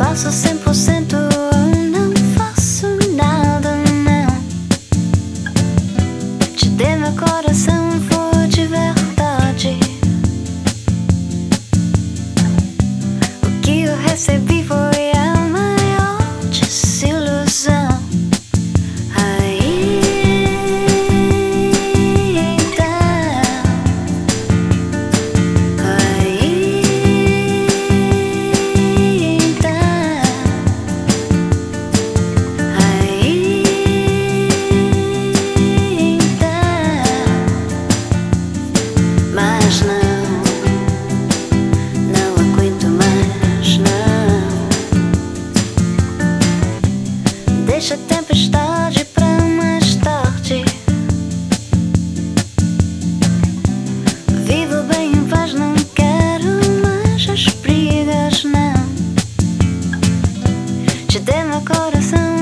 faço 100% Te dê meu coração